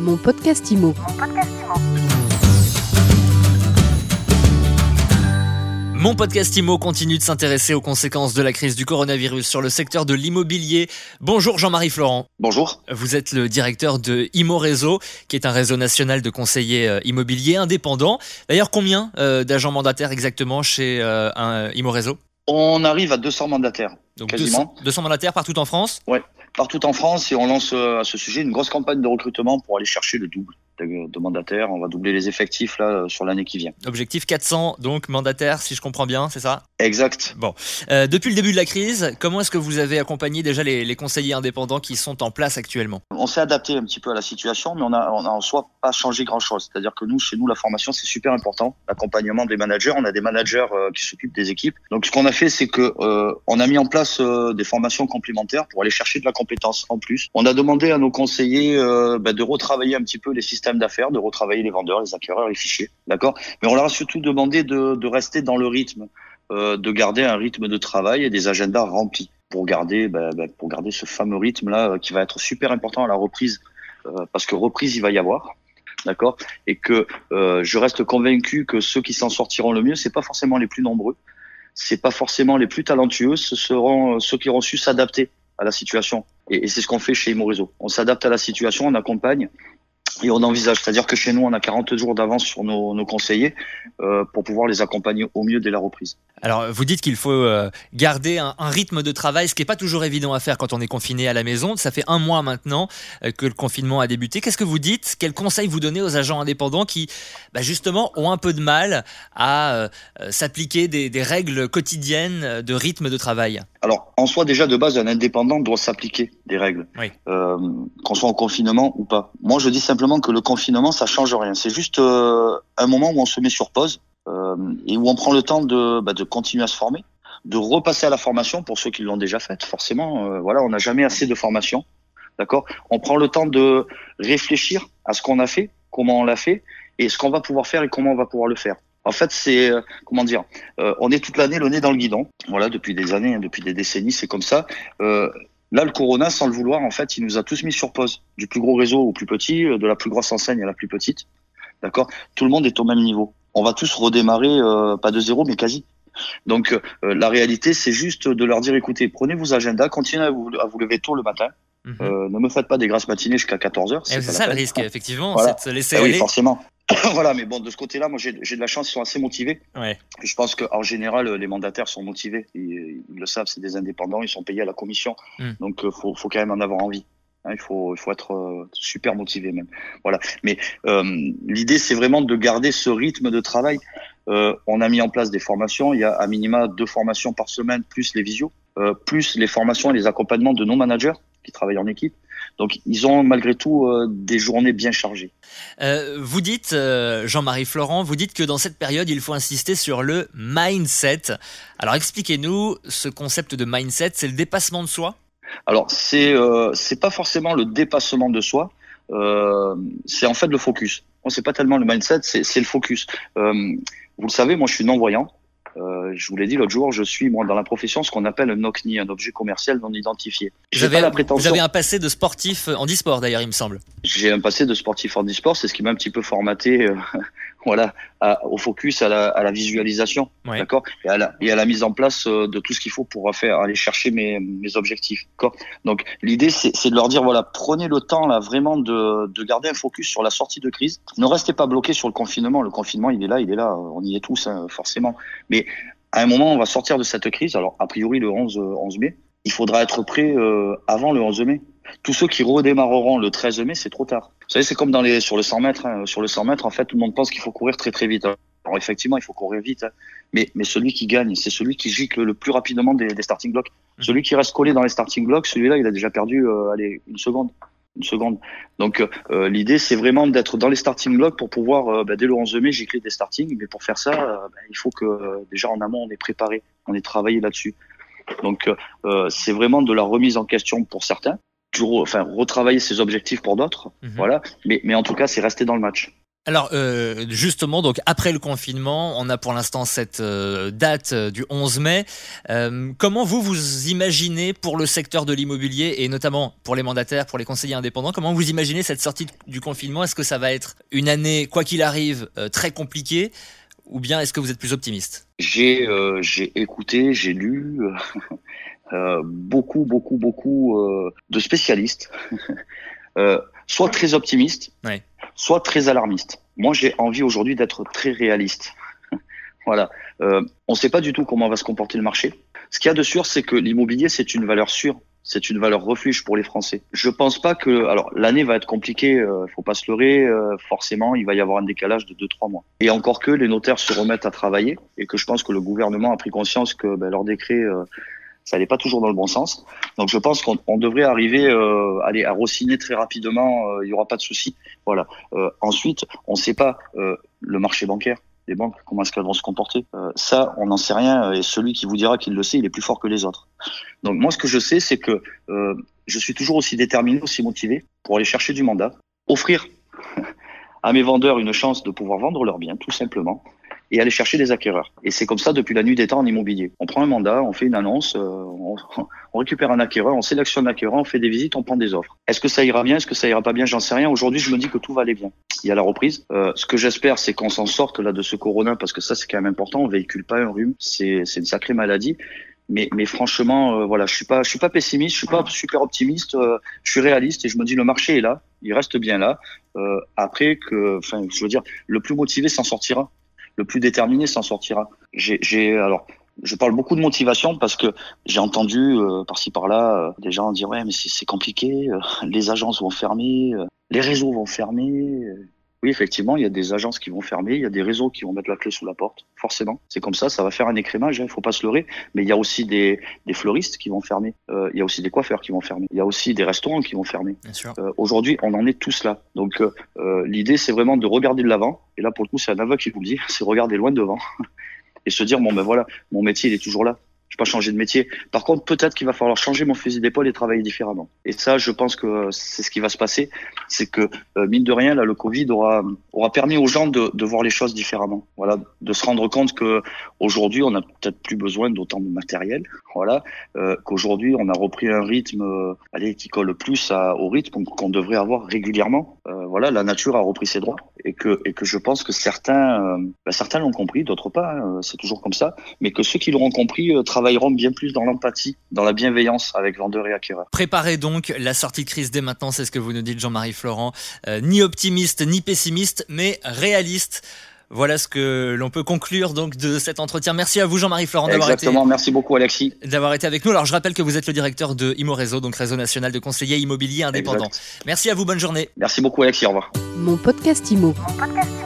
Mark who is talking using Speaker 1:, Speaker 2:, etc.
Speaker 1: Mon podcast IMO.
Speaker 2: Mon podcast IMO continue de s'intéresser aux conséquences de la crise du coronavirus sur le secteur de l'immobilier. Bonjour Jean-Marie Florent.
Speaker 3: Bonjour.
Speaker 2: Vous êtes le directeur de IMO Réseau, qui est un réseau national de conseillers euh, immobiliers indépendants. D'ailleurs, combien euh, d'agents mandataires exactement chez euh, un IMO Réseau?
Speaker 3: On arrive à 200 mandataires.
Speaker 2: Donc
Speaker 3: Quasiment.
Speaker 2: 200, 200 mandataires partout en France?
Speaker 3: Ouais, partout en France et on lance euh, à ce sujet une grosse campagne de recrutement pour aller chercher le double de, mandataires. On va doubler les effectifs là sur l'année qui vient.
Speaker 2: Objectif 400, donc mandataires, si je comprends bien, c'est ça?
Speaker 3: Exact.
Speaker 2: Euh, Depuis le début de la crise, comment est-ce que vous avez accompagné déjà les, les conseillers indépendants qui sont en place actuellement?
Speaker 3: On s'est adapté un petit peu à la situation, mais on a, on a en soi pas changé grand-chose. C'est-à-dire que nous, chez nous, la formation c'est super important. L'accompagnement des managers, on a des managers euh, qui s'occupent des équipes. Donc ce qu'on a fait, c'est que euh, on a mis en place euh, des formations complémentaires pour aller chercher de la compétence en plus. On a demandé à nos conseillers euh, bah, de retravailler un petit peu les systèmes d'affaires, de retravailler les vendeurs, les acquéreurs, les fichiers, d'accord? Mais on leur a surtout demandé de, de rester dans le rythme, euh, de garder un rythme de travail et des agendas remplis pour garder, bah, bah, pour garder ce fameux rythme là qui va être super important à la reprise, euh, parce que reprise il va y avoir. D'accord, et que euh, je reste convaincu que ceux qui s'en sortiront le mieux, c'est pas forcément les plus nombreux, c'est pas forcément les plus talentueux, ce seront euh, ceux qui auront su s'adapter à la situation. Et, c'est ce qu'on fait chez Imo Réseau. On s'adapte à la situation, on accompagne et on envisage. C'est-à-dire que chez nous, on a 40 jours d'avance sur nos, nos conseillers euh, pour pouvoir les accompagner au mieux dès la reprise.
Speaker 2: Alors, vous dites qu'il faut euh, garder un, un rythme de travail, ce qui n'est pas toujours évident à faire quand on est confiné à la maison. Ça fait un mois maintenant euh, que le confinement a débuté. Qu'est-ce que vous dites? Quels conseils vous donnez aux agents indépendants qui, bah, justement, ont un peu de mal à euh, euh, s'appliquer des, des règles quotidiennes de rythme de travail?
Speaker 3: Alors, en soi, déjà, de base, un indépendant doit s'appliquer des règles,
Speaker 2: Oui.
Speaker 3: euh, qu'on soit en confinement ou pas. Moi, je dis simplement que le confinement, ça change rien. C'est juste euh, un moment où on se met sur pause euh, et où on prend le temps de, bah, de continuer à se former, de repasser à la formation pour ceux qui l'ont déjà faite. Forcément, euh, voilà, on n'a jamais assez de formation, d'accord? On prend le temps de réfléchir à ce qu'on a fait, comment on l'a fait, et ce qu'on va pouvoir faire et comment on va pouvoir le faire. En fait, c'est euh, comment dire euh, On est toute l'année le nez dans le guidon. Voilà, depuis des années, hein, depuis des décennies, c'est comme ça. Euh, là, le Corona, sans le vouloir, en fait, il nous a tous mis sur pause, du plus gros réseau au plus petit, euh, de la plus grosse enseigne à la plus petite. D'accord? Tout le monde est au même niveau. On va tous redémarrer, euh, pas de zéro, mais quasi. Donc, euh, la réalité, c'est juste de leur dire écoutez, prenez vos agendas, continuez à vous, à vous lever tôt le matin.
Speaker 2: Mhm.
Speaker 3: Euh, ne me faites pas des grasses matinées jusqu'à 14 heures.
Speaker 2: Eh,
Speaker 3: pas
Speaker 2: C'est ça le risque, effectivement,
Speaker 3: Voilà.
Speaker 2: c'est de se laisser
Speaker 3: Ah oui,
Speaker 2: aller.
Speaker 3: forcément. voilà, mais bon, de ce côté-là, moi, j'ai de la chance, ils sont assez motivés.
Speaker 2: Ouais.
Speaker 3: Je pense qu'en général, les mandataires sont motivés. Ils, ils le savent, c'est des indépendants, ils sont payés à la commission.
Speaker 2: Mm.
Speaker 3: Donc, euh, faut, faut quand même en avoir envie. Hein, il faut, il faut être euh, super motivé même. Voilà. Mais euh, l'idée, c'est vraiment de garder ce rythme de travail. Euh, on a mis en place des formations. Il y a à minima deux formations par semaine, plus les visios, euh, plus les formations et les accompagnements de nos managers qui travaillent en équipe. Donc, ils ont malgré tout euh, des journées bien chargées.
Speaker 2: Euh, vous dites, euh, Jean-Marie Florent, vous dites que dans cette période, il faut insister sur le mindset. Alors expliquez-nous ce concept de mindset, c'est le dépassement de soi?
Speaker 3: Alors, c'est c'est pas forcément le dépassement de soi, c'est en fait le focus. Bon, c'est pas tellement le mindset, c'est c'est le focus. Vous le savez, moi, je suis non-voyant. Euh, je vous l'ai dit l'autre jour, je suis moi dans la profession ce qu'on appelle un OCNI, un objet commercial non identifié.
Speaker 2: vous avez un passé de sportif en e-sport d'ailleurs, il me semble.
Speaker 3: J'ai un passé de sportif en e-sport, c'est ce qui m'a un petit peu formaté, euh, voilà, à- au focus, à la, à la visualisation,
Speaker 2: Ouais.
Speaker 3: d'accord, et à la et à la mise en place euh, de tout ce qu'il faut pour faire aller chercher mes mes objectifs, d'accord. Donc l'idée c'est de leur dire voilà, prenez le temps là vraiment de de garder un focus sur la sortie de crise. Ne restez pas bloqué sur le confinement. Le confinement il est là, il est là, on y est tous hein, forcément. Mais à un moment on va sortir de cette crise. Alors a priori le 11 euh, 11 mai, il faudra être prêt euh, avant le 11 mai. Tous ceux qui redémarreront le 13 mai, c'est trop tard. Vous savez, c'est comme dans les sur le 100 mètres. hein. Sur le 100 mètres, en fait, tout le monde pense qu'il faut courir très très vite. Alors effectivement, il faut courir vite, hein. mais mais celui qui gagne, c'est celui qui gicle le plus rapidement des, des starting blocks.
Speaker 2: Mhm.
Speaker 3: Celui qui reste collé dans les starting blocks, celui-là, il a déjà perdu, euh, allez, une seconde, une seconde. Donc euh, l'idée, c'est vraiment d'être dans les starting blocks pour pouvoir, euh, bah, dès le 11 mai, gicler des starting. Mais pour faire ça, euh, bah, il faut que euh, déjà en amont, on est préparé, on est travaillé là-dessus. Donc euh, c'est vraiment de la remise en question pour certains, enfin retravailler ses objectifs pour d'autres.
Speaker 2: Mhm.
Speaker 3: Voilà. Mais, mais en tout cas, c'est rester dans le match.
Speaker 2: Alors euh, justement, donc après le confinement, on a pour l'instant cette euh, date euh, du 11 mai. comment vous vous imaginez pour le secteur de l'immobilier et notamment pour les mandataires, pour les conseillers indépendants, comment vous imaginez cette sortie du confinement? Est-ce que ça va être une année, quoi qu'il arrive, très compliquée? Ou bien est-ce que vous êtes plus optimiste?
Speaker 3: J'ai j'ai écouté, j'ai lu beaucoup, beaucoup, beaucoup de spécialistes, soit très optimistes. Ouais soit très alarmiste. Moi, j'ai envie aujourd'hui d'être très réaliste. voilà. Euh, on ne sait pas du tout comment va se comporter le marché. Ce qu'il y a de sûr, c'est que l'immobilier, c'est une valeur sûre. C'est une valeur refuge pour les Français. Je pense pas que, alors l'année va être compliquée, euh, faut pas se leurrer. Euh, forcément, il va y avoir un décalage de 2-3 mois. Et encore que les notaires se remettent à travailler et que je pense que le gouvernement a pris conscience que ben, leur décret euh, ça n'est pas toujours dans le bon sens. Donc je pense qu'on devrait arriver euh, aller à rossiner très rapidement, euh, il n'y aura pas de souci. Voilà. Euh, ensuite, on ne sait pas euh, le marché bancaire, les banques, comment est-ce qu'elles vont se comporter. ça, on n'en sait rien et celui qui vous dira qu'il le sait, il est plus fort que les autres. Donc moi, ce que je sais, c'est que je suis toujours aussi déterminé, aussi motivé pour aller chercher du mandat, offrir à mes vendeurs une chance de pouvoir vendre leurs biens, tout simplement, et aller chercher des acquéreurs. Et c'est comme ça depuis la nuit des temps en immobilier. On prend un mandat, on fait une annonce, euh, on, on, récupère un acquéreur, on sélectionne un acquéreur, on fait des visites, on prend des offres. Est-ce que ça ira bien Est-ce que ça ira pas bien J'en sais rien. Aujourd'hui, je me dis que tout va aller bien. Il y a la reprise. Euh, ce que j'espère, c'est qu'on s'en sorte là de ce corona parce que ça, c'est quand même important. On véhicule pas un rhume. C'est une sacrée maladie. Mais, mais franchement, euh, voilà, je suis pas, je suis pas pessimiste, je suis pas super optimiste, euh, je suis réaliste et je me dis le marché est là, il reste bien là. Euh, après que, enfin, je veux dire, le plus motivé s'en sortira le plus déterminé s'en sortira. J'ai alors je parle beaucoup de motivation parce que j'ai entendu euh, par-ci par-là euh, des gens dire ouais mais c'est compliqué, euh, les agences vont fermer, les réseaux vont fermer. Oui, effectivement, il y a des agences qui vont fermer, il y a des réseaux qui vont mettre la clé sous la porte, forcément. C'est comme ça, ça va faire un écrémage, il hein, faut pas se leurrer. Mais il y a aussi des, des fleuristes qui vont fermer, euh, il y a aussi des coiffeurs qui vont fermer, il y a aussi des restaurants qui vont fermer. Euh, Aujourd'hui, on en est tous là. Donc euh, euh, l'idée, c'est vraiment de regarder de l'avant. Et là, pour le coup, c'est un aveugle qui vous le dit, c'est regarder loin devant et se dire bon ben voilà, mon métier il est toujours là je pas changer de métier. Par contre, peut-être qu'il va falloir changer mon fusil d'épaule et travailler différemment. Et ça, je pense que c'est ce qui va se passer. C'est que, euh, mine de rien, là, le Covid aura, aura permis aux gens de, de voir les choses différemment. Voilà, de se rendre compte que aujourd'hui, on n'a peut-être plus besoin d'autant de matériel. Voilà, euh, qu'aujourd'hui, on a repris un rythme, euh, allez, qui colle plus à, au rythme qu'on devrait avoir régulièrement. Euh, voilà, la nature a repris ses droits et que, et que je pense que certains, euh, bah, certains l'ont compris, d'autres pas. Hein, c'est toujours comme ça. Mais que ceux qui l'auront compris travailleront bien plus dans l'empathie, dans la bienveillance avec vendeurs et acquéreurs.
Speaker 2: Préparez donc la sortie de crise dès maintenant, c'est ce que vous nous dites Jean-Marie Florent. Euh, ni optimiste, ni pessimiste, mais réaliste. Voilà ce que l'on peut conclure donc de cet entretien. Merci à vous Jean-Marie Florent
Speaker 3: d'avoir été merci beaucoup Alexis
Speaker 2: d'avoir été avec nous. Alors je rappelle que vous êtes le directeur de Imo Réseau, donc réseau national de conseillers immobiliers indépendants. Merci à vous, bonne journée.
Speaker 3: Merci beaucoup Alexis, au revoir.
Speaker 1: Mon podcast Imo. Mon podcast